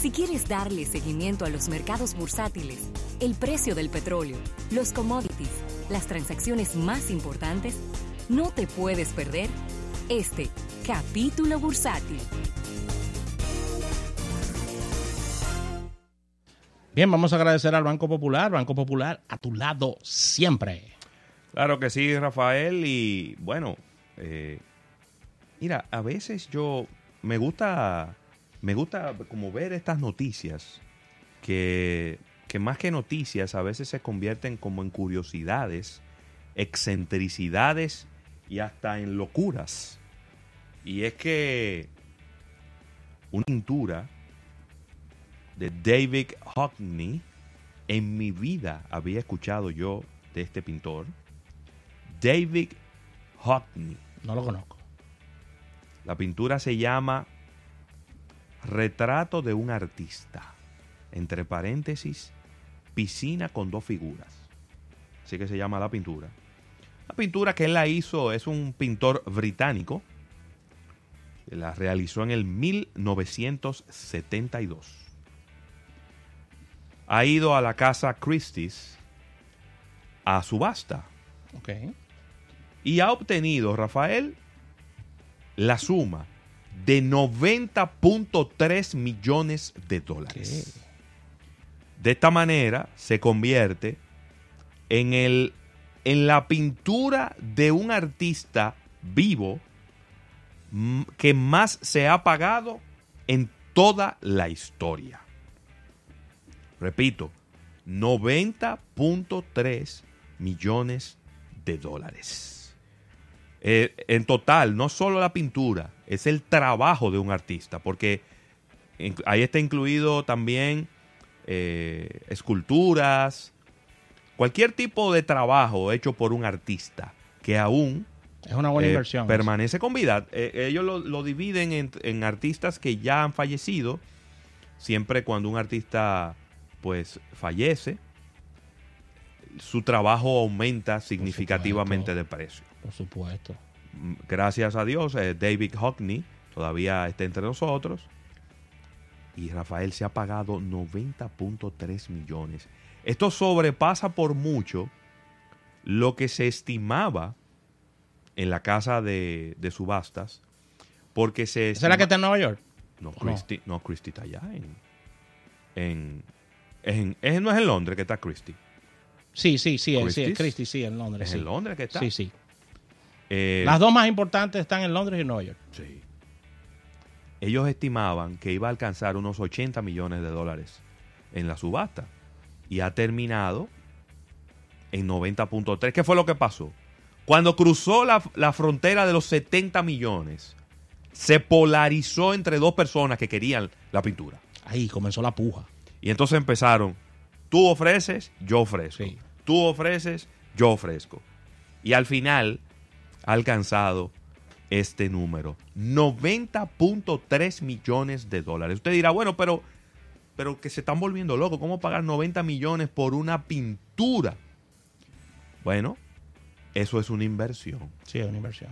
Si quieres darle seguimiento a los mercados bursátiles, el precio del petróleo, los commodities, las transacciones más importantes, no te puedes perder este capítulo bursátil. Bien, vamos a agradecer al Banco Popular. Banco Popular, a tu lado siempre. Claro que sí, Rafael. Y bueno, eh, mira, a veces yo me gusta, me gusta como ver estas noticias que, que más que noticias a veces se convierten como en curiosidades, excentricidades y hasta en locuras. Y es que una pintura de David Hockney, en mi vida había escuchado yo de este pintor. David Hockney. No lo conozco. La pintura se llama Retrato de un artista. Entre paréntesis, piscina con dos figuras. Así que se llama la pintura. La pintura que él la hizo es un pintor británico. La realizó en el 1972. Ha ido a la casa Christie's a subasta. Ok. Y ha obtenido, Rafael, la suma de 90.3 millones de dólares. ¿Qué? De esta manera se convierte en, el, en la pintura de un artista vivo que más se ha pagado en toda la historia. Repito, 90.3 millones de dólares. Eh, en total, no solo la pintura, es el trabajo de un artista, porque ahí está incluido también eh, esculturas, cualquier tipo de trabajo hecho por un artista que aún Es una buena eh, inversión. permanece con vida. Eh, ellos lo, lo dividen en, en artistas que ya han fallecido. Siempre cuando un artista pues fallece, su trabajo aumenta significativamente de precio. Por supuesto. Gracias a Dios, eh, David Hockney todavía está entre nosotros. Y Rafael se ha pagado 90.3 millones. Esto sobrepasa por mucho lo que se estimaba en la casa de, de subastas. Porque se ¿Esa es la que está en Nueva York? No, no? Christie, no, Christie está allá en... en, en- no es en Londres que está Christie. Sí, sí, sí, es, sí. Christie, sí, en Londres. Es sí. en Londres que está. Sí, sí. Eh, Las dos más importantes están en Londres y Nueva York. Sí. Ellos estimaban que iba a alcanzar unos 80 millones de dólares en la subasta. Y ha terminado en 90.3. ¿Qué fue lo que pasó? Cuando cruzó la, la frontera de los 70 millones, se polarizó entre dos personas que querían la pintura. Ahí comenzó la puja. Y entonces empezaron, tú ofreces, yo ofrezco. Sí. Tú ofreces, yo ofrezco. Y al final ha alcanzado este número, 90.3 millones de dólares. Usted dirá, bueno, pero, pero que se están volviendo locos, ¿cómo pagar 90 millones por una pintura? Bueno, eso es una inversión. Sí, es una inversión.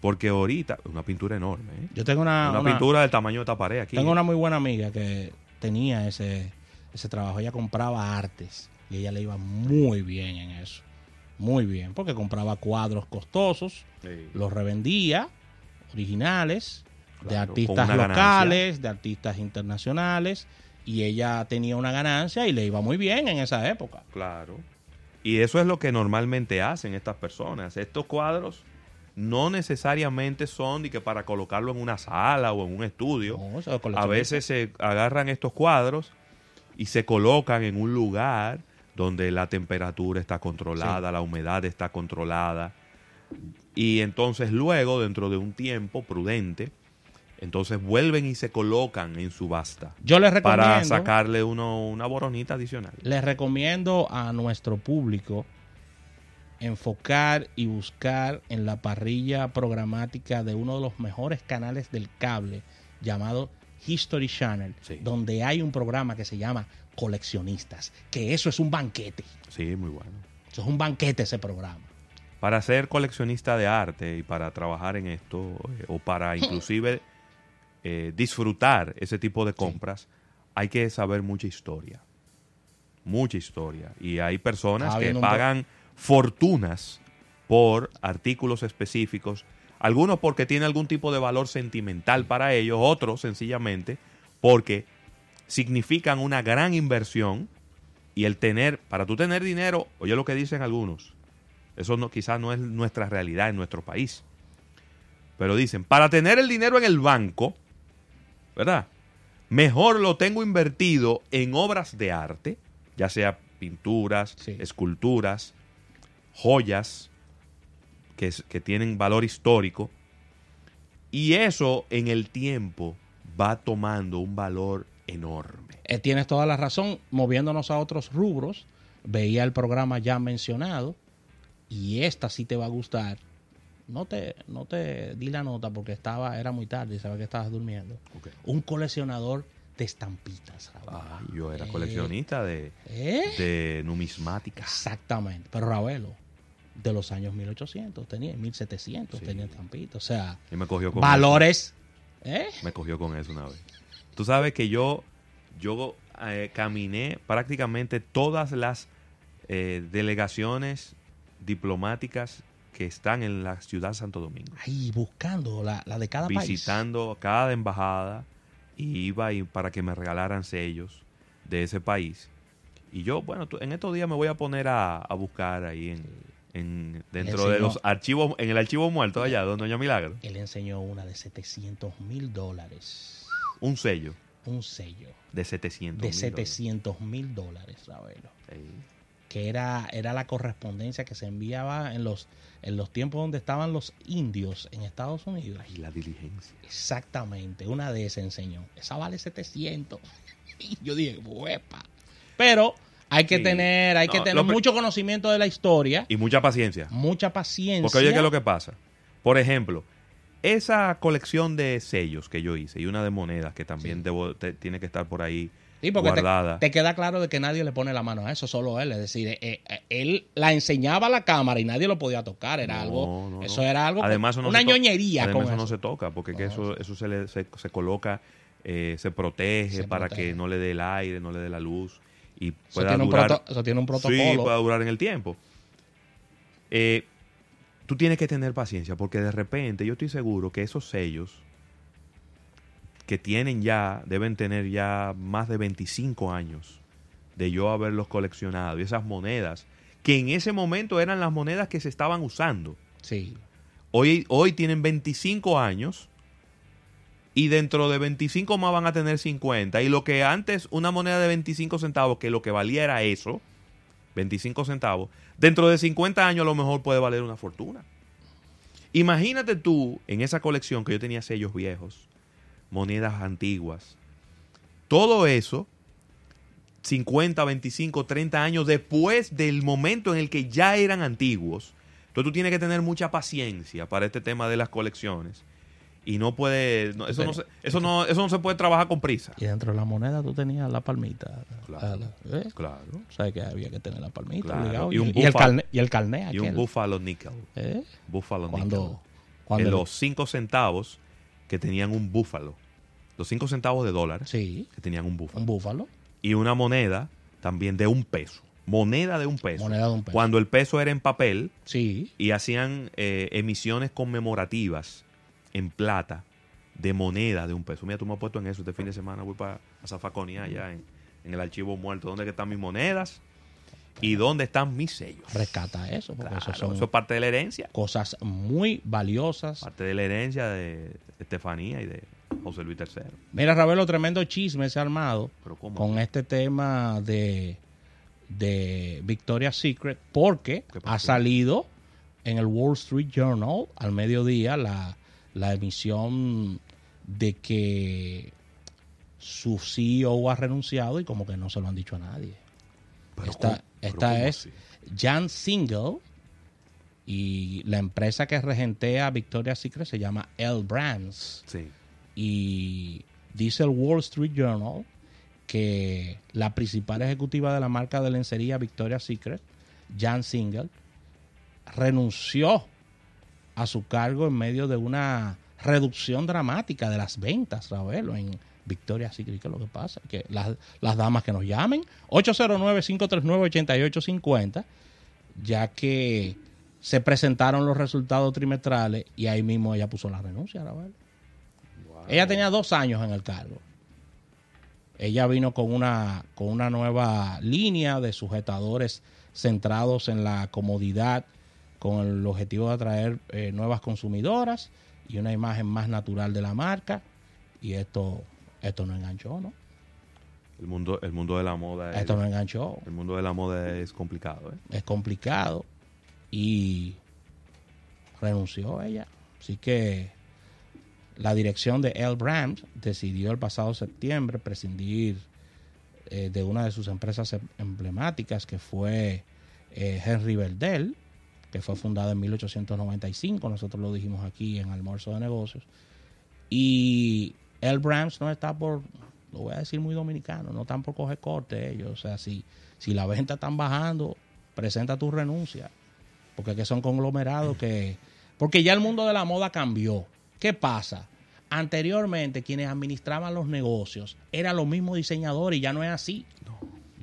Porque ahorita, una pintura enorme, ¿eh? Yo tengo una, una, una- pintura del tamaño de esta pared aquí. tengo una muy buena amiga que tenía ese, ese trabajo. Ella compraba artes y ella le iba muy bien en eso. Muy bien, porque compraba cuadros costosos, Sí. los revendía, originales, de Claro, artistas locales, de artistas internacionales, y ella tenía una ganancia y le iba muy bien en esa época. Claro. Y eso es lo que normalmente hacen estas personas. Estos cuadros no necesariamente son de que para colocarlo en una sala o en un estudio. No, A veces se agarran estos cuadros y se colocan en un lugar donde la temperatura está controlada, la humedad está controlada. Y entonces luego, dentro de un tiempo prudente, entonces vuelven y se colocan en subasta Yo les recomiendo, para sacarle uno, una boronita adicional. les recomiendo a nuestro público enfocar y buscar en la parrilla programática de uno de los mejores canales del cable llamado History Channel, Sí. donde hay un programa que se llama Coleccionistas, que eso es un banquete. Sí, muy bueno. Eso es un banquete ese programa. Para ser coleccionista de arte y para trabajar en esto, eh, o para inclusive eh, disfrutar ese tipo de compras, hay que saber mucha historia. Mucha historia. Y hay personas que un pagan fortunas por artículos específicos. Algunos porque tiene algún tipo de valor sentimental para ellos, otros sencillamente porque significan una gran inversión y el tener, para tú tener dinero, oye lo que dicen algunos, eso no, quizás no es nuestra realidad en nuestro país, pero dicen, para tener el dinero en el banco, ¿verdad? Mejor lo tengo invertido en obras de arte, ya sea pinturas, Sí. esculturas, joyas que, que tienen valor histórico, y eso en el tiempo va tomando un valor enorme. Eh, tienes toda la razón. Moviéndonos a otros rubros, veía el programa ya mencionado y esta sí te va a gustar. No te, no te di la nota porque estaba, era muy tarde y sabes que estabas durmiendo. Un coleccionador de estampitas. Raúl. Ay, yo era Eh. coleccionista de, ¿Eh? de numismática. Exactamente. Pero Ravelo, de los años 1800 tenía, 1700 Sí. tenía estampitas. O sea, Y me cogió con valores. ¿Eh? Me cogió con eso una vez. Tú sabes que yo, yo eh, caminé prácticamente todas las eh, delegaciones diplomáticas que están en la ciudad de Santo Domingo. Ahí buscando la, la de cada país. visitando cada embajada y iba y para que me regalaran sellos de ese país. Y yo, bueno, en estos días me voy a poner a, a buscar ahí en, en- dentro de los archivos, en el archivo muerto allá, donde Doña Milagro, Él enseñó una de 700 mil dólares. Un sello Un sello de 700 de mil 700 mil dólares, Ravelo. Que era, era la correspondencia que se enviaba en los, en los tiempos donde estaban los indios en Estados Unidos. Y la diligencia. Exactamente, una de esas enseñó. Esa vale 700. Y yo dije, huepa. Pero hay que Sí. tener, hay que tener mucho conocimiento de la historia, Y mucha paciencia. mucha paciencia. Porque oye, ¿qué es lo que pasa? Por ejemplo, esa colección de sellos que yo hice y una de monedas que también Sí. debo, te- tiene que estar por ahí Sí, porque te, guardada. te queda claro de que nadie le pone la mano a eso, solo él. Es decir, eh, eh, él la enseñaba a la cámara y nadie lo podía tocar. Era No, algo, no, eso no. era algo, Además, eso una ñoñería Además, con eso no eso. se toca, porque que eso, eso se, le, se, se coloca, eh, se protege Se para protege. que no le dé el aire, no le dé la luz y Eso pueda un durar. proto- eso tiene un protocolo. Sí, pueda durar en el tiempo. Eh, tú tienes que tener paciencia, porque de repente yo estoy seguro que esos sellos que tienen ya, deben tener ya más de 25 años de yo haberlos coleccionado y esas monedas, que en ese momento eran las monedas que se estaban usando. Sí. Hoy, hoy tienen 25 años y dentro de 25 más van a tener 50. Y lo que antes una moneda de 25 centavos, que lo que valía era eso, 25 centavos, dentro de 50 años a lo mejor puede valer una fortuna. Imagínate tú en esa colección que yo tenía sellos viejos, monedas antiguas, todo eso 50, 25, 30 años después del momento en el que ya eran antiguos. Entonces tú tienes que tener mucha paciencia para este tema de las colecciones. Y no puede, no, eso, no se, eso, no, eso no se puede trabajar con prisa. Y dentro de la moneda tú tenías la palmita. Claro. La- ¿eh? Claro. ¿Sabes que había que tener la palmita? Claro. obligado? Y un y, búfalo. y el carné Y un aquel, Buffalo Nickel. ¿eh? Nickel. cuando en los 5 centavos que tenían un búfalo. Los 5 centavos de dólar Sí, que tenían un búfalo. un búfalo. Y una moneda también de un peso. Moneda de un peso. Moneda de un peso. Cuando el peso era en papel, Sí. y hacían eh, emisiones conmemorativas en plata de moneda de un peso. Mira, tú me has puesto en eso. Este fin de semana voy para Zafaconía allá en, en el archivo muerto. ¿Dónde están mis monedas? ¿Y dónde están mis sellos? Rescata eso, porque Claro, eso son eso es parte de la herencia. cosas muy valiosas. Parte de la herencia de Estefanía y de José Luis III. Mira, Ravelo, tremendo chisme se ha armado Pero ¿cómo? con este tema de, de Victoria's Secret, porque ha salido en el Wall Street Journal al mediodía la, la emisión de que su CEO ha renunciado y como que no se lo han dicho a nadie. Pero esta ¿cómo? Pero esta ¿cómo es? Jan Single y la empresa que regentea Victoria's Secret se llama L Brands Sí. y dice el Wall Street Journal que la principal ejecutiva de la marca de lencería Victoria's Secret, Jan Single, renunció a su cargo en medio de una reducción dramática de las ventas, Ravelo, en Victoria Secret. ¿Qué es lo que pasa? Que las, las damas que nos llamen, 809-539-8850, ya que se presentaron los resultados trimestrales y ahí mismo ella puso la renuncia, Ravelo. Ella tenía dos años en el cargo. Ella vino con una, con una nueva línea de sujetadores centrados en la comodidad, con el objetivo de atraer eh, nuevas consumidoras y una imagen más natural de la marca. Y esto, esto no enganchó, ¿no? El mundo, el mundo de la moda es, Esto no enganchó. el mundo de la moda es complicado, ¿eh? Es complicado. Y renunció ella. Así que la dirección de L. Brands decidió el pasado septiembre prescindir eh, de una de sus empresas em- emblemáticas que fue eh, Henry Berdel, que fue fundada en 1895, nosotros lo dijimos aquí en Almuerzo de Negocios, y L. Brands no está por, lo voy a decir muy dominicano, no están por coger corte ellos, o sea, si, si la venta están bajando, presenta tu renuncia, porque que son conglomerados que, porque ya el mundo de la moda cambió. ¿Qué pasa? Anteriormente quienes administraban los negocios eran los mismos diseñadores y ya no es así.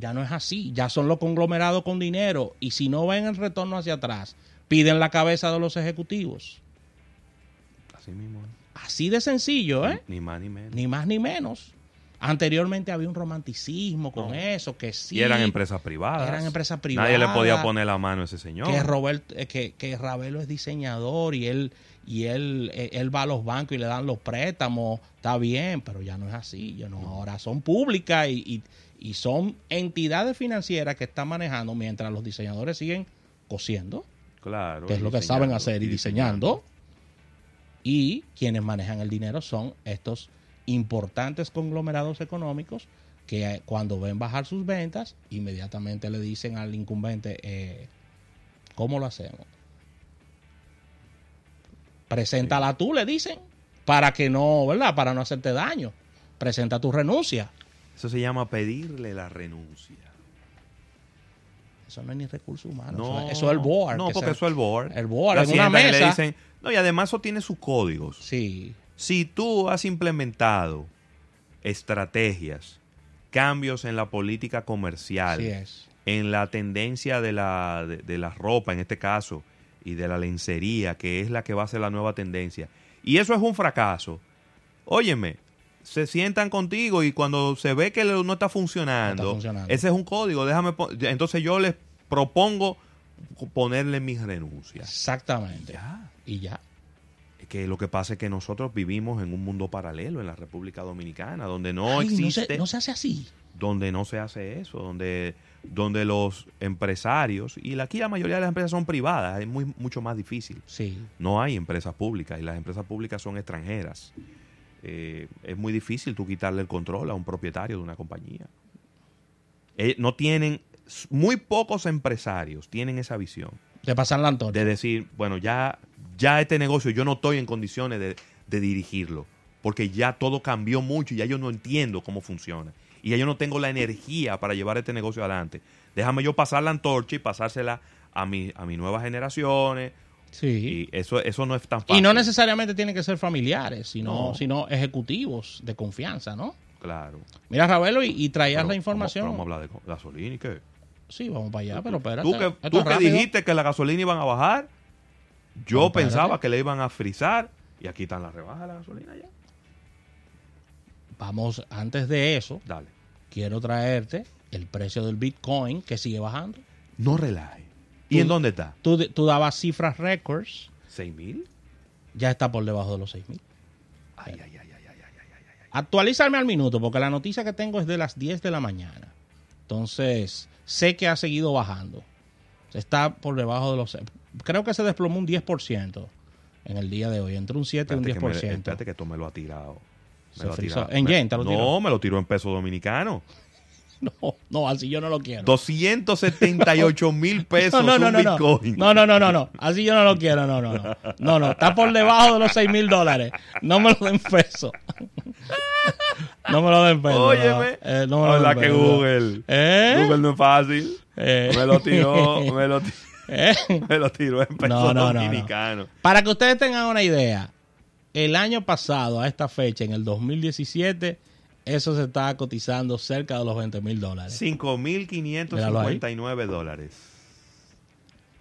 Ya no es así. Ya son los conglomerados con dinero y si no ven el retorno hacia atrás, piden la cabeza de los ejecutivos. Así mismo, ¿eh? Así de sencillo, ¿eh? Ni más ni menos. Ni más ni menos. Anteriormente había un romanticismo con No. eso, que sí. y eran empresas privadas. Eran empresas Nadie le podía privadas. poner la mano a ese señor. que Robert, eh, que, que Ravelo es diseñador y él y él, eh, él va a los bancos y le dan los préstamos, está bien, pero ya no es así, ya no, ahora son públicas y, y- y son entidades financieras que están manejando mientras los diseñadores siguen cosiendo, Claro. que es lo que saben hacer y diseñando, y quienes manejan el dinero son estos importantes conglomerados económicos que eh, cuando ven bajar sus ventas, inmediatamente le dicen al incumbente, eh, ¿cómo lo hacemos? Preséntala tú, le dicen, para que no, ¿verdad? Para no hacerte daño. Presenta tu renuncia. Eso se llama pedirle la renuncia. Eso no es ni recursos humanos. No, eso, es- es el board. No, que porque eso es el board. El board, La en una le mesa. dicen, no, y además eso tiene sus códigos. Sí, Si tú has implementado estrategias, cambios en la política comercial, así es. en la tendencia de la, de, de la ropa, en este caso, y de la lencería, que es la que va a ser la nueva tendencia, y eso es un fracaso, óyeme, se sientan contigo y cuando se ve que no está funcionando, No está funcionando. ese es un código, déjame, entonces yo les propongo ponerle mi renuncia. Exactamente. Ya. Y ya. Que lo que pasa es que nosotros vivimos en un mundo paralelo en la República Dominicana, donde no Ay, existe, se, no se hace así. donde no se hace eso, donde, donde los empresarios, y aquí la mayoría de las empresas son privadas, es muy, mucho más difícil. Sí. No hay empresas públicas y las empresas públicas son extranjeras. Eh, es muy difícil tú quitarle el control a un propietario de una compañía. Eh, no tienen, muy pocos empresarios tienen esa visión Te pasan la antorcha. de decir, bueno, ya, ya este negocio yo no estoy en condiciones de, de dirigirlo, porque ya todo cambió mucho y ya yo no entiendo cómo funciona. Y ya yo no tengo la energía para llevar este negocio adelante. Déjame yo pasar la antorcha y pasársela a, mi, a mis nuevas generaciones. Sí. Y eso, eso no es tan fácil. Y no necesariamente tienen que ser familiares, sino, No. sino ejecutivos de confianza, ¿no? Claro. Mira, Ravelo, y, y traías Pero la información. Vamos, vamos a hablar de gasolina y qué. Sí, vamos para allá, pero espérate. Tú que, tú que dijiste que la gasolina iban a bajar, yo No, pensaba que le iban a frizar y aquí están las rebajas de la gasolina ya. Vamos, antes de eso, Dale. quiero traerte el precio del Bitcoin que sigue bajando. No relaje. ¿Y en dónde está? Tú, tú dabas cifras récords. ¿6 mil? Ya está por debajo de los 6 mil. Ay, ay, ay, ay, ay, ay, ay, Actualízame al minuto, porque la noticia que tengo es de las 10 de la mañana. Entonces, sé que ha seguido bajando. Está por debajo de los... Creo que se desplomó un 10% en el día de hoy. Entre un 7 y un 10%. Que espérate que tú me lo has tirado. Me lo ha tirado. En yen. No, me lo tiró en peso dominicano. No, no, así yo no lo quiero. 278 mil pesos no, no, un no. Bitcoin. No, no, no, no, no. Así yo no lo quiero, no, no, no. No, no, está por debajo de los 6 mil dólares. No me lo den peso. No me lo den peso. Óyeme. No, Eh, no me lo den Habla que peso. Google. ¿Eh? Google no es fácil. Eh. Me lo tiró, me lo, ti- ¿Eh? me lo tiró en peso No, no, no, no. dominicano. Para que ustedes tengan una idea, el año pasado, a esta fecha, en el 2017, eso se estaba cotizando cerca de los 20 mil dólares. 5.559 dólares.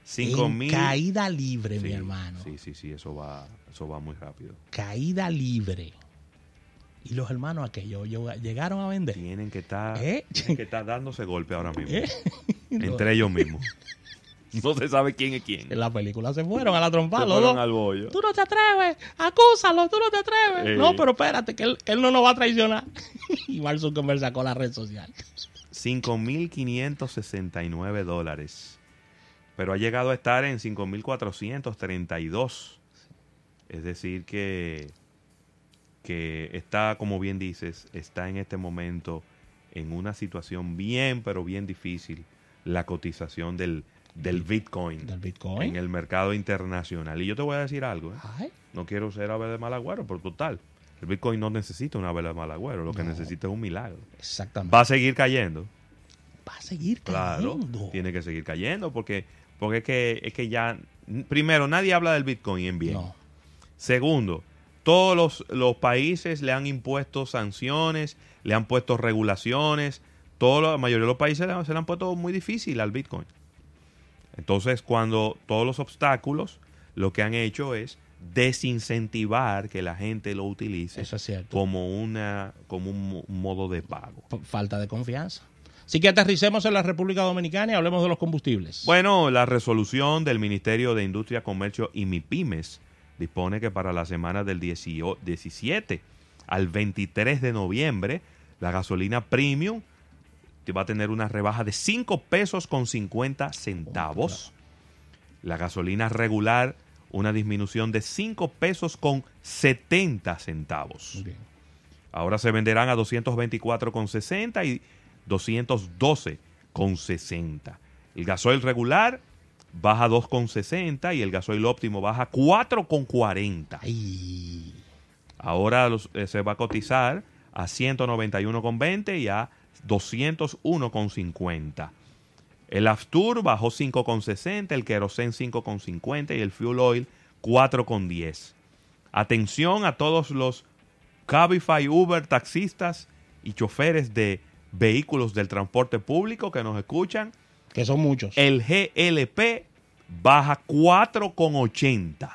5 En mil. caída libre, mi hermano. Sí, sí, sí, eso va, eso va muy rápido. Caída libre. Y los hermanos aquellos llegaron a vender. Tienen que estar, ¿Eh? tienen que estar dándose golpe ahora mismo. ¿Eh? Entre ellos mismos. No se sabe quién es quién. En la película se fueron a la trompa. Se los dos. al bollo. Tú no te atreves, acúsalo, tú no te atreves. No, pero espérate, que él, que él no nos va a traicionar. y Mark Zuckerberg sacó la red social. 5.569 dólares. Pero ha llegado a estar en 5.432. Es decir, que, que está, como bien dices, está en este momento en una situación bien, pero bien difícil la cotización del, del Bitcoin Del en Bitcoin. el mercado internacional. Y yo te voy a decir algo. ¿eh? No quiero ser ave de mal agüero, pero total. El Bitcoin no necesita una ave de mal agüero. Lo que necesita es un milagro. exactamente. Va a seguir cayendo. Va a seguir Claro, cayendo. tiene que seguir cayendo porque, porque es, que, es que ya, primero, nadie habla del Bitcoin en bien. No. Segundo, todos los, los países le han impuesto sanciones, le han puesto regulaciones, todos la mayoría de los países se le han puesto muy difícil al Bitcoin. Entonces, cuando todos los obstáculos lo que han hecho es desincentivar que la gente lo utilice Eso es cierto. como, una, como un mo- modo de pago. Falta de confianza. Así que aterricemos en la República Dominicana y hablemos de los combustibles. Bueno, la resolución del Ministerio de Industria, Comercio y MIPIMES dispone que para la semana del 18 17 al 23 de noviembre, la gasolina premium va a tener una rebaja de 5 pesos con 50 centavos. La gasolina regular, una disminución de 5 pesos con 70 centavos. Bien. Ahora se venderán a 224,60 y 212,60. El gasoil regular baja 2,60 y el gasoil óptimo baja 4,40. Ay, Ahora los- eh, se va a cotizar a 191,20 y a 201,50. El Aftur bajó 5,60, el Kerosene 5,50 y el Fuel Oil 4,10. Atención a todos los Cabify, Uber, taxistas y choferes de vehículos del transporte público que nos escuchan. que son muchos. El GLP baja 4,80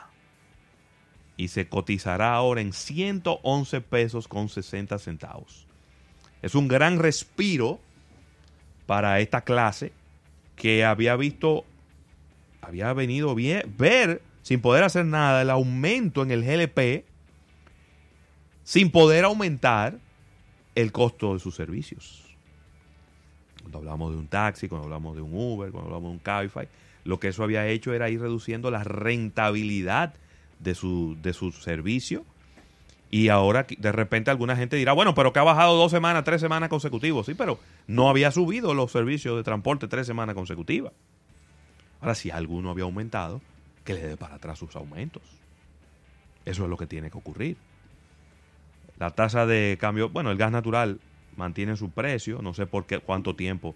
y se cotizará ahora en 111 pesos con 60 centavos. Es un gran respiro para esta clase que había visto, había venido bien, ver sin poder hacer nada el aumento en el GLP sin poder aumentar el costo de sus servicios. Cuando hablamos de un taxi, cuando hablamos de un Uber, cuando hablamos de un Cabify, lo que eso había hecho era ir reduciendo la rentabilidad de su, de su servicio. Y ahora de repente alguna gente dirá, bueno, pero que ha bajado dos semanas, tres semanas consecutivas. Sí, pero no había subido los servicios de transporte tres semanas consecutivas. Ahora, si alguno había aumentado, que le dé para atrás sus aumentos. Eso es lo que tiene que ocurrir. La tasa de cambio, bueno, el gas natural mantiene su precio, no sé por qué cuánto tiempo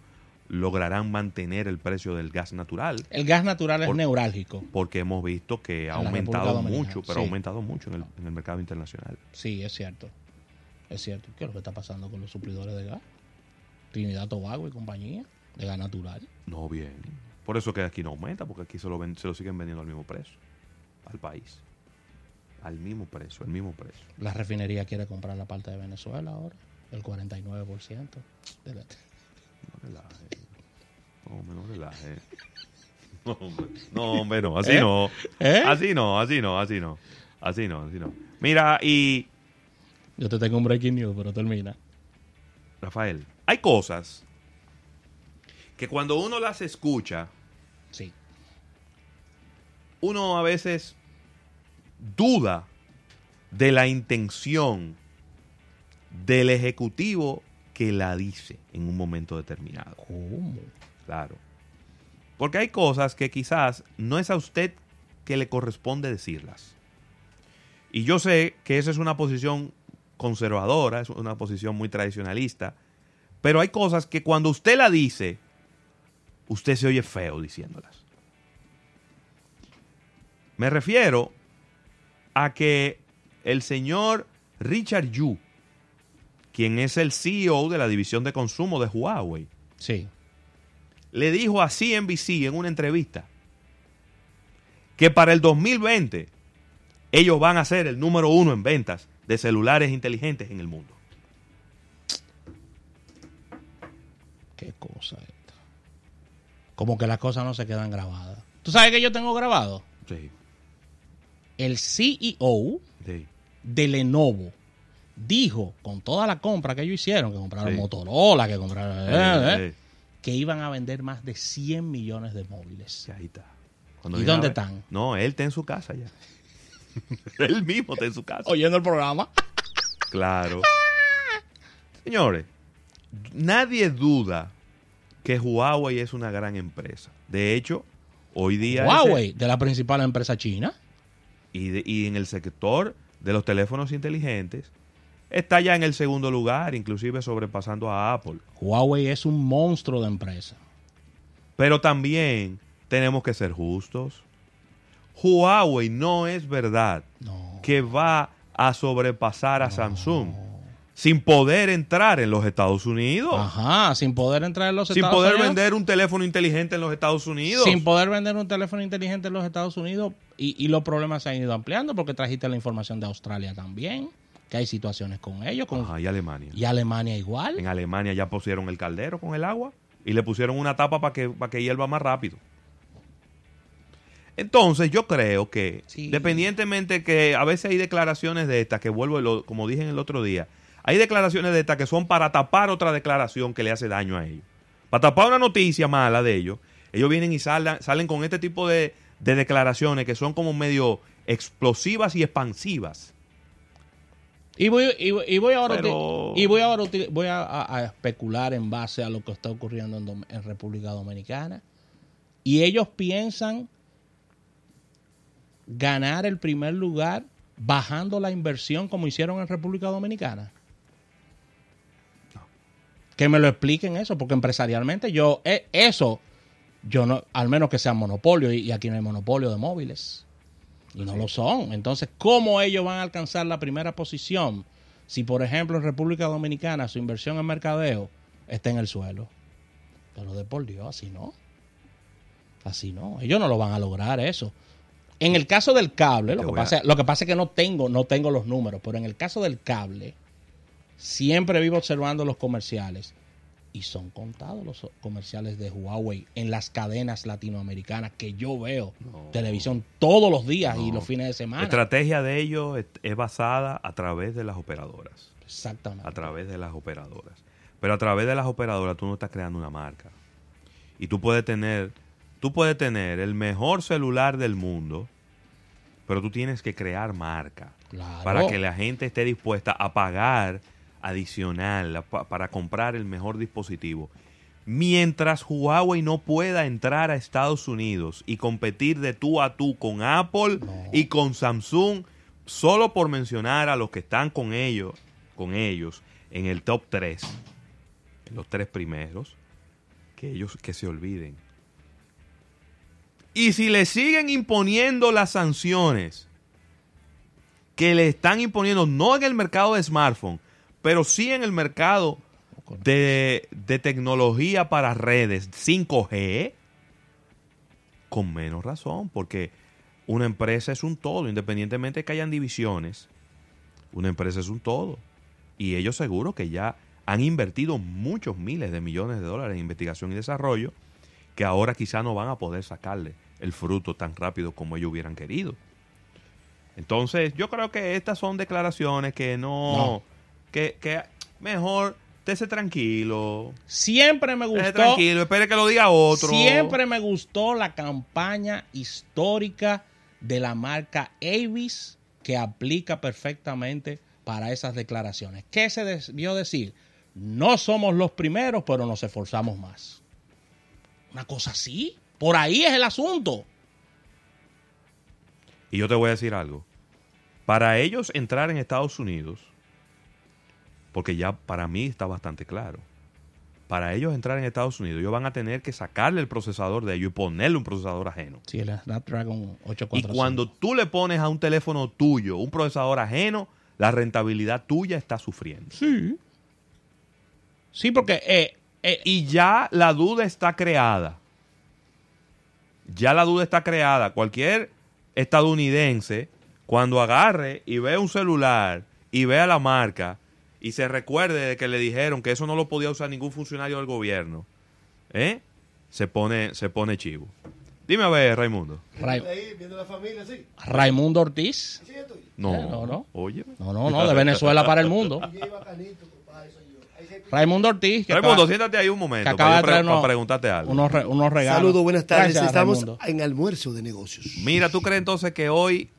lograrán mantener el precio del gas natural, El gas natural es neurálgico. porque hemos visto que ha aumentado mucho, pero sí. ha aumentado mucho en el, en el mercado internacional. Sí, es cierto. Es cierto. ¿Qué es lo que está pasando con los suplidores de gas? Trinidad Tobago y compañía de gas natural. No bien. Por eso que aquí no aumenta, porque aquí se lo, ven- se lo siguen vendiendo al mismo precio, al país. Al mismo precio, al mismo precio. La refinería quiere comprar la parte de Venezuela ahora, el 49%. de la- No. No, hombre, no relaje. No, hombre, no, hombre, no, así ¿Eh? no. ¿Eh? Así no, así no, así no. Así no, así no. Mira, y Yo te tengo un breaking news, pero termina. Rafael, hay cosas que cuando uno las escucha, Sí. uno a veces duda de la intención del ejecutivo que la dice en un momento determinado. ¿Cómo? Claro. Porque hay cosas que quizás no es a usted que le corresponde decirlas. Y yo sé que esa es una posición conservadora, es una posición muy tradicionalista, pero hay cosas que cuando usted la dice, usted se oye feo diciéndolas. Me refiero a que el señor Richard Yu, quien es el CEO de la división de consumo de Huawei, Sí. Le dijo a CNBC en una entrevista que para el 2020 ellos van a ser el número uno en ventas de celulares inteligentes en el mundo. Qué cosa esta. Como que las cosas no se quedan grabadas. ¿Tú sabes que yo tengo grabado? Sí, El CEO sí. de Lenovo dijo, con toda la compra que ellos hicieron, que compraron Sí. Motorola, que compraron... eh, Eh, eh, eh, que iban a vender más de 100 millones de móviles. sí, ahí está. ¿Y dónde ver- están? No, él está en su casa ya. él mismo está en su casa. Oyendo el programa. Claro. Señores, nadie duda que Huawei es una gran empresa. De hecho, hoy día... Huawei, de la principal empresa china. y, de- y en el sector de los teléfonos inteligentes está ya en el segundo lugar, inclusive sobrepasando a Apple. Huawei es un monstruo de empresa. Pero también tenemos que ser justos. Huawei no es verdad No. que va a sobrepasar a Samsung sin poder entrar en los Estados Unidos, Ajá, sin poder entrar en los sin Estados poder Unidos. vender un teléfono inteligente en los Estados Unidos. Sin poder vender un teléfono inteligente en los Estados Unidos y, y los problemas se han ido ampliando porque trajiste la información de Australia también, que hay situaciones con ellos, con, Ajá, y Alemania. y Alemania igual. En Alemania ya pusieron el caldero con el agua y le pusieron una tapa para que, para que hierva más rápido. Entonces yo creo que, Sí. independientemente que a veces hay declaraciones de estas, que vuelvo, lo- como dije en el otro día, hay declaraciones de estas que son para tapar otra declaración que le hace daño a ellos. Para tapar una noticia mala de ellos, ellos vienen y salen, salen con este tipo de, de declaraciones que son como medio explosivas y expansivas. Y voy, y, voy- y voy ahora, Pero- y voy ahora voy a, a- a especular en base a lo que está ocurriendo en, República Dominicana. Y ellos piensan ganar el primer lugar bajando la inversión como hicieron en República Dominicana. Que me lo expliquen eso, porque empresarialmente yo, eh, eso, yo no, al menos que sea monopolio, y, y aquí no hay monopolio de móviles. Y no lo son. Entonces, ¿cómo ellos van a alcanzar la primera posición si, por ejemplo, en República Dominicana su inversión en mercadeo está en el suelo? Pero de por Dios, así no. Así no. Ellos no lo van a lograr eso. En el caso del cable, lo que, a- pasa, lo que pasa es que no tengo, no tengo los números, pero en el caso del cable, siempre vivo observando los comerciales y son contados los comerciales de Huawei en las cadenas latinoamericanas que yo veo No. televisión todos los días y los fines de La semana. estrategia de ellos es, es basada a través de las operadoras. Exactamente. a través de las operadoras. Pero a través de las operadoras tú no estás creando una marca. Y tú puedes tener, tú puedes tener el mejor celular del mundo, pero tú tienes que crear marca Claro. para que la gente esté dispuesta a pagar adicional para comprar el mejor dispositivo. Mientras Huawei no pueda entrar a Estados Unidos y competir de tú a tú con Apple No. y con Samsung, solo por mencionar a los que están con ellos, con ellos en el top 3, en los tres primeros, que ellos que se olviden. Y si le siguen imponiendo las sanciones que le están imponiendo, no en el mercado de smartphone, pero sí en el mercado de, de tecnología para redes 5G, con menos razón, porque una empresa es un todo, independientemente de que hayan divisiones, una empresa es un todo. Y ellos seguro que ya han invertido muchos miles de millones de dólares en investigación y desarrollo, que ahora quizá no van a poder sacarle el fruto tan rápido como ellos hubieran querido. Entonces, yo creo que estas son declaraciones que no, No. Que, que mejor estése tranquilo, Siempre me esté gustó. tranquilo, espere que lo diga otro. Siempre me gustó la campaña histórica de la marca Avis que aplica perfectamente para esas declaraciones. ¿Qué se debió decir? No somos los primeros, pero nos esforzamos más. Una cosa así. Por ahí es el asunto. Y yo te voy a decir algo. Para ellos entrar en Estados Unidos, porque ya para mí está bastante claro, para ellos entrar en Estados Unidos, ellos van a tener que sacarle el procesador de ellos y ponerle un procesador ajeno. Sí, el Snapdragon Y 845. cuando tú le pones a un teléfono tuyo un procesador ajeno, la rentabilidad tuya está sufriendo. Sí. Sí, porque... Eh, eh, Y ya la duda está creada. Ya la duda está creada. Cualquier estadounidense, cuando agarre y vea un celular y vea la marca y se recuerde de que le dijeron que eso no lo podía usar ningún funcionario del gobierno, ¿eh? se, pone, se pone chivo. Dime a ver, Raimundo. Ray- Ahí, viendo la familia, sí. Raimundo Ortiz. Sí. No, no, no. Oye. No, no, no, de Venezuela para el mundo. Raimundo Ortiz. que Raimundo, acaba- siéntate ahí un momento que para, acaba de para unos, preguntarte algo. unos, re- unos regalos. Saludos, buenas tardes. Gracias, Estamos Raimundo. en almuerzo de negocios. Mira, ¿tú crees entonces que hoy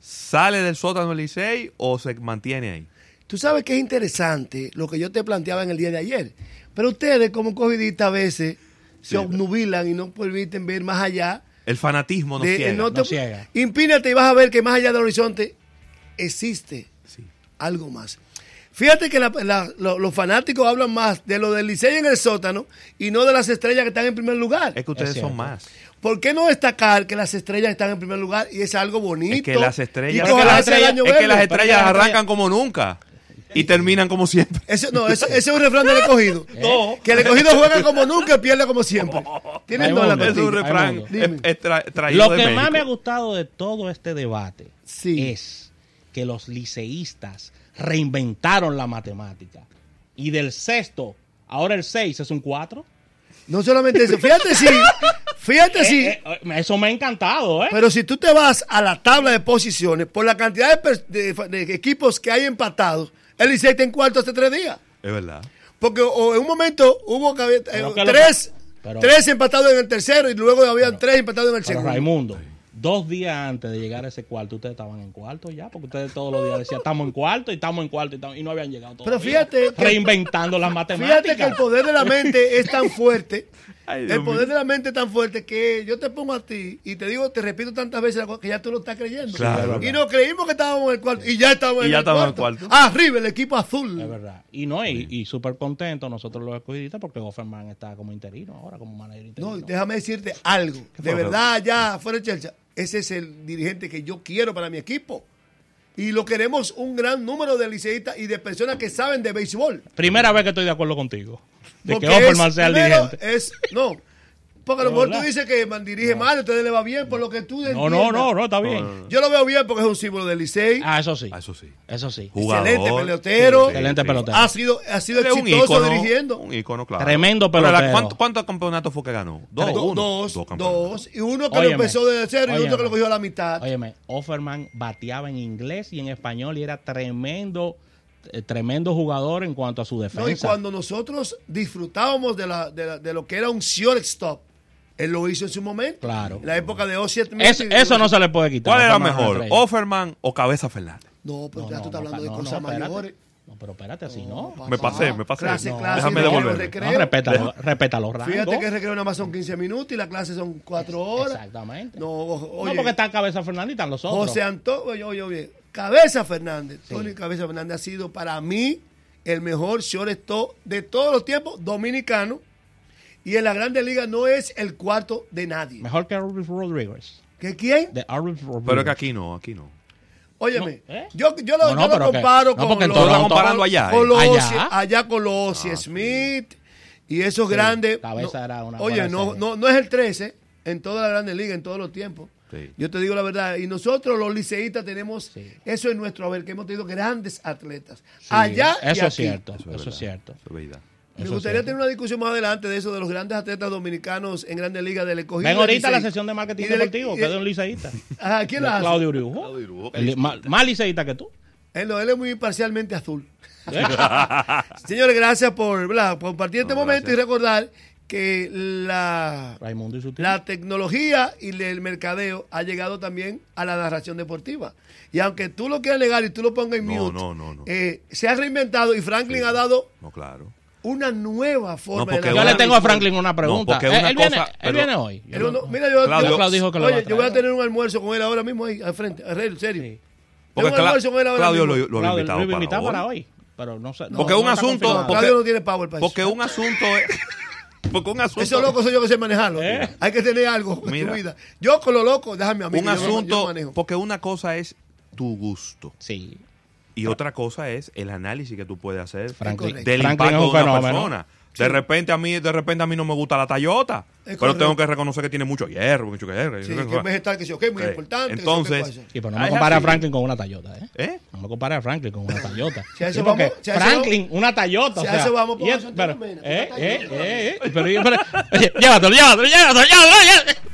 sale del sótano del Licey o se mantiene ahí? Tú sabes que es interesante lo que yo te planteaba en el día de ayer. Pero ustedes, como cogidistas, a veces se Sí. obnubilan y no permiten ver más allá. El fanatismo nos de- ciega. no te- nos ciega. Impínate y vas a ver que más allá del horizonte existe Sí. algo más. Fíjate que la- la- lo- los fanáticos hablan más de lo del Licey en el sótano y no de las estrellas que están en primer lugar. Es que ustedes Es son más. ¿Por qué no destacar que las estrellas están en primer lugar y es algo bonito? Es que las estrellas, y es que estrellas, es las estrellas- arrancan como nunca y terminan como siempre. Eso, no, ese es un refrán del escogido. No. Que el escogido juega como nunca y pierde como siempre. Tienen toda la Es un refrán tra- traído Lo que más me ha gustado de todo este debate Sí. es que los liceístas reinventaron la matemática. Y del sexto, ahora el 6 es un 4. No solamente eso. Fíjate si, fíjate si, eso me ha encantado, ¿eh? pero si tú te vas a la tabla de posiciones, por la cantidad de, pers- de- de equipos que hay empatados, el Licey está en cuarto hace tres días. Es verdad. Porque o en un momento hubo que había- eh, Pero tres, pero- tres empatados en el tercero y luego habían tres empatados en el Pero segundo. Raimundo, dos días antes de llegar a ese cuarto, ustedes estaban en cuarto ya, porque ustedes todos los días decían, estamos en cuarto y estamos en cuarto y, estamos- y no habían llegado Pero todavía. fíjate que- Reinventando las matemáticas. Fíjate que el poder de la mente es tan fuerte. Ay, el poder de la mente es tan fuerte que yo te pongo a ti y te digo, te repito tantas veces la cosa que ya tú lo estás creyendo. Claro. y nos creímos que estábamos en el cuarto y ya estábamos Y en, ya el, estábamos en el cuarto. Arriba el equipo azul. Es verdad. Y no, y, y súper contentos nosotros los escogidistas porque Offerman está como interino ahora, como manager interino. No, y déjame decirte algo. De verdad, ya fuera de chelcha, ese es el dirigente que yo quiero para mi equipo. Y lo queremos un gran número de liceístas y de personas que saben de béisbol. Primera vez que estoy de acuerdo contigo. De Porque que Offerman es- sea el dirigente. Es, no, porque a lo No, mejor tú dices que man dirige mal, a ustedes le va bien por lo que tú No, no, no, no, está bien. Yo lo veo bien porque es un símbolo del Licey. Ah, eso sí. Ah, Eso sí. Eso sí. Jugador. Excelente pelotero. Excelente pelotero. Ha sido, ha sido un exitoso ícono, dirigiendo. Un ícono, claro. Tremendo Pero la- pelotero. ¿cuánto- ¿Cuántos campeonatos fue que ganó? Dos, Do- uno. dos, campeonatos. dos. Y uno que Óyeme, lo empezó desde cero y otro óyeme. que lo cogió a la mitad. Óyeme, Offerman bateaba en inglés y en español y era tremendo, tremendo jugador en cuanto a su defensa. No, y cuando nosotros disfrutábamos de, la, de, la- de lo que era un shortstop, él lo hizo en su momento. Claro. En la época de Osiet Es- eso no se le puede quitar. ¿Cuál era mejor? ¿Offerman o Cabeza Fernández? No, pero No, ya no, tú estás no, hablando de cosas mayores. No, pero espérate así, ¿no? No, Me pasé, me pasé. Clase, No, clase, déjame recreo. No, respeta, lo- respeta los rangos. Fíjate que el recreo nada más son 15 minutos y la clase son 4 horas. Exactamente. No, porque está Cabeza Fernández y están los otros. José Antonio, oye, oye, oye, Cabeza Fernández, Tony Cabeza Fernández ha sido para mí el mejor shortstop de todos los tiempos dominicano. Y en la Grande Liga no es el cuarto de nadie. Mejor que Arvis Rodríguez. ¿Que quién? De Arvis Rodríguez. Pero es que aquí no, aquí no. Óyeme, No, ¿eh? yo, yo lo, No, no, yo lo comparo no, con los- lo comparando allá. con ¿eh? los Allá. Con los Ozzie Smith y esos grandes. Cabeza no, era una oye, no, no, no es el 13 en toda la Grande Liga, en todos los tiempos. Sí. Yo te digo la verdad. Y nosotros, los liceístas, tenemos Sí. eso en nuestro haber, que hemos tenido grandes atletas. Sí, allá y Eso es aquí. cierto. Eso, es cierto. Eso es verdad. Me gustaría tener una discusión más adelante de eso, de los grandes atletas dominicanos en Grandes Ligas del escogido. Ven ahorita la sesión de marketing Y del- deportivo, que es de un liceísta. Ajá, ¿quién la hace? Claudio Uriujo. El- más, más liceísta que tú. Él, no, él es muy parcialmente azul. Señores, gracias por, compartir este No, momento gracias. y recordar que la, Raimundo y su tío. la tecnología y el mercadeo ha llegado también a la narración deportiva. Y aunque tú lo quieras negar y tú lo pongas en No, mute, no, no, no. eh, se ha reinventado y Franklin Sí. ha dado No, claro. una nueva forma porque de Yo una- le tengo a Franklin una pregunta. él, una él viene, cosa- él pero- viene hoy. Él no- mira, yo, Claudio- yo- Claudio dijo que lo oye, yo voy a tener un almuerzo con él ahora mismo ahí al frente, en serio. Sí. Porque Tengo un almuerzo con él ahora Claudio mismo. lo, lo había Claudio, invitado lo a para, invitar hoy. para hoy. pero no sé. Porque no- un asunto- porque- Claudio no tiene power para Porque eso. un asunto es. Porque un asunto. Esos locos soy yo que sé manejarlo. ¿Eh? Hay que tener algo en tu vida. Yo con lo loco, déjame a mí. un yo yo asunto. porque una cosa es tu gusto. Sí. Y otra cosa es el análisis que tú puedes hacer Franklin, del Franklin impacto de un una persona. De repente a mí, de repente a mí no me gusta la Toyota, pero correcto. tengo que reconocer que tiene mucho hierro, mucho hierro. Sí, que es vegetal, que sí, ok, muy Ok. importante. sí, Entonces-. Sí, pero no me Ay, compare a. Franklin con una Toyota, ¿eh? ¿Eh? No me compare a Franklin con una Toyota. Si a eso Sí, porque vamos- si a eso Franklin, una Toyota. si o a sea, eso vamos, pues y vamos es- pero, eh, eh, eh, eh, pero, pero, oye, llévatelo, llévatelo, llévatelo, llévatelo, llévatelo.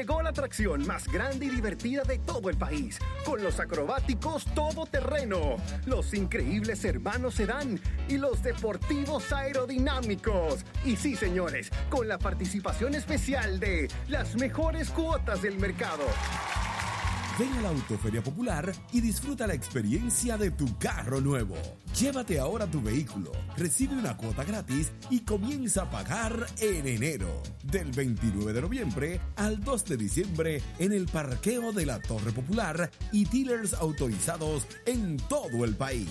Llegó la atracción más grande y divertida de todo el país, con los acrobáticos todoterreno, los increíbles hermanos sedán y los deportivos aerodinámicos. Y sí, señores, con la participación especial de las mejores cuotas del mercado. Ven a la Autoferia Popular y disfruta la experiencia de tu carro nuevo. Llévate ahora tu vehículo, recibe una cuota gratis y comienza a pagar en enero. Del 29 de noviembre al 2 de diciembre en el parqueo de la Torre Popular y dealers autorizados en todo el país.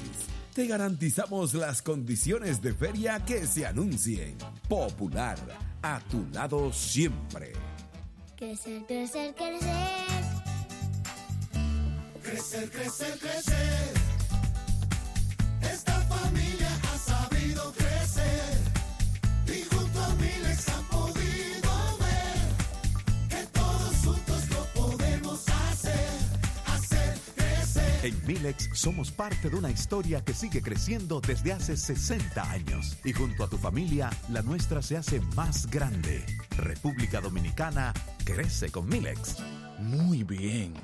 Te garantizamos las condiciones de feria que se anuncien. Popular, a tu lado siempre. Crecer, crecer, crecer. Esta familia ha sabido crecer y junto a Milex ha podido ver que todos juntos lo podemos hacer, hacer crecer. En Milex somos parte de una historia que sigue creciendo desde hace 60 años y junto a tu familia la nuestra se hace más grande. República Dominicana crece con Milex. Muy bien.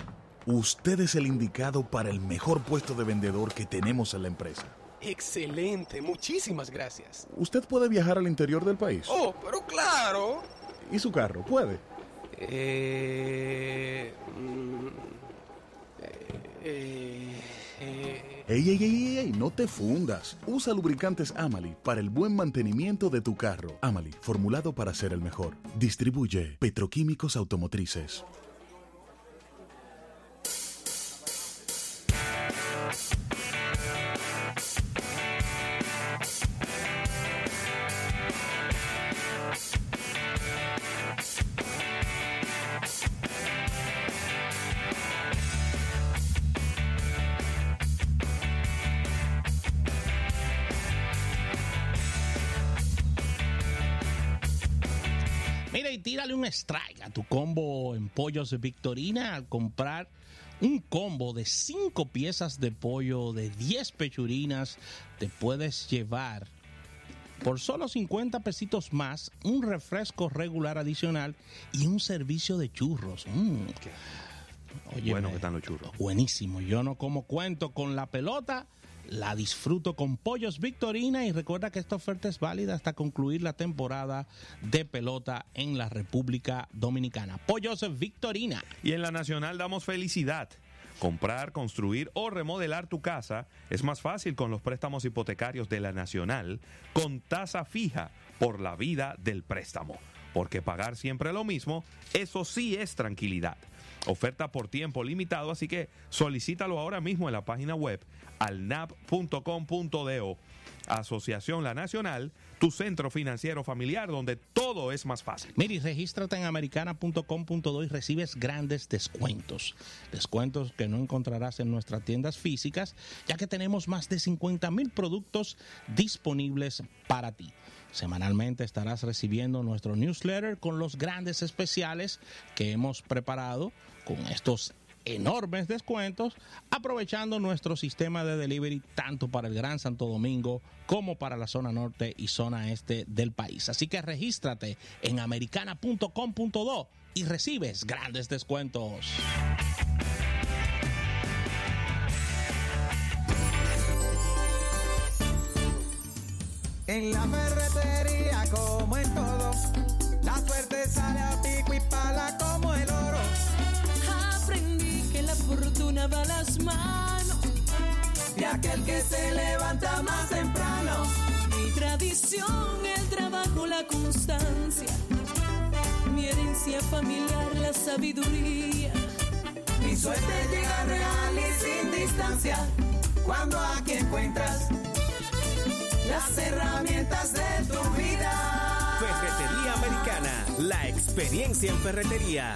Usted es el indicado para el mejor puesto de vendedor que tenemos en la empresa. Excelente, muchísimas gracias. ¿Usted puede viajar al interior del país? Oh, pero claro. ¿Y su carro? ¿Puede? Eh, mm, eh, eh, Ey, ey, ey, ey, ey, no te fundas. Usa lubricantes Amali para el buen mantenimiento de tu carro. Amali, formulado para ser el mejor. Distribuye Petroquímicos Automotrices. Tírale un strike a tu combo en pollos de Victorina al comprar un combo de 5 piezas de pollo de 10 pechurinas. Te puedes llevar por solo 50 pesitos más un refresco regular adicional y un servicio de churros. Mm. Bueno que están los churros. Buenísimo. Yo no como cuento con la pelota. La disfruto con Pollos Victorina y recuerda que esta oferta es válida hasta concluir la temporada de pelota en la República Dominicana. Pollos Victorina. Y en la Nacional damos felicidad. Comprar, construir o remodelar tu casa es más fácil con los préstamos hipotecarios de la Nacional con tasa fija por la vida del préstamo. Porque pagar siempre lo mismo, eso sí es tranquilidad. Oferta por tiempo limitado, así que solicítalo ahora mismo en la página web alnap.com.do. Asociación La Nacional, tu centro financiero familiar donde todo es más fácil. Miri, regístrate en americana.com.do y recibes grandes descuentos. Descuentos que no encontrarás en nuestras tiendas físicas, ya que tenemos más de 50 mil productos disponibles para ti. Semanalmente estarás recibiendo nuestro newsletter con los grandes especiales que hemos preparado con estos enormes descuentos, aprovechando nuestro sistema de delivery tanto para el Gran Santo Domingo como para la zona norte y zona este del país. Así que regístrate en americana.com.do y recibes grandes descuentos. En la ferretería como en todo, la suerte sale a pico y pala como el oro. Aprendí que la fortuna va a las manos De aquel que se levanta más temprano. Mi tradición es trabajo, la constancia, mi herencia familiar, la sabiduría. Mi suerte llega real y sin distancia. Cuando aquí encuentras las herramientas de tu vida. Ferretería Americana, la experiencia en ferretería.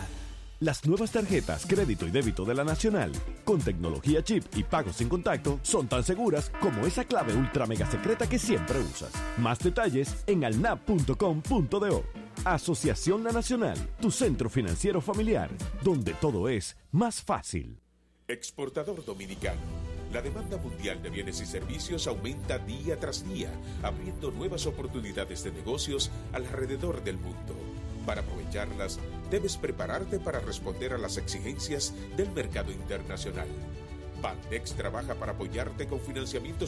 Las nuevas tarjetas crédito y débito de la Nacional, con tecnología chip y pagos sin contacto, son tan seguras como esa clave ultra mega secreta que siempre usas. Más detalles en alnap.com.do. Asociación La Nacional, tu centro financiero familiar, donde todo es más fácil. Exportador dominicano. La demanda mundial de bienes y servicios aumenta día tras día, abriendo nuevas oportunidades de negocios alrededor del mundo. Para aprovecharlas, debes prepararte para responder a las exigencias del mercado internacional. Bandex trabaja para apoyarte con financiamientos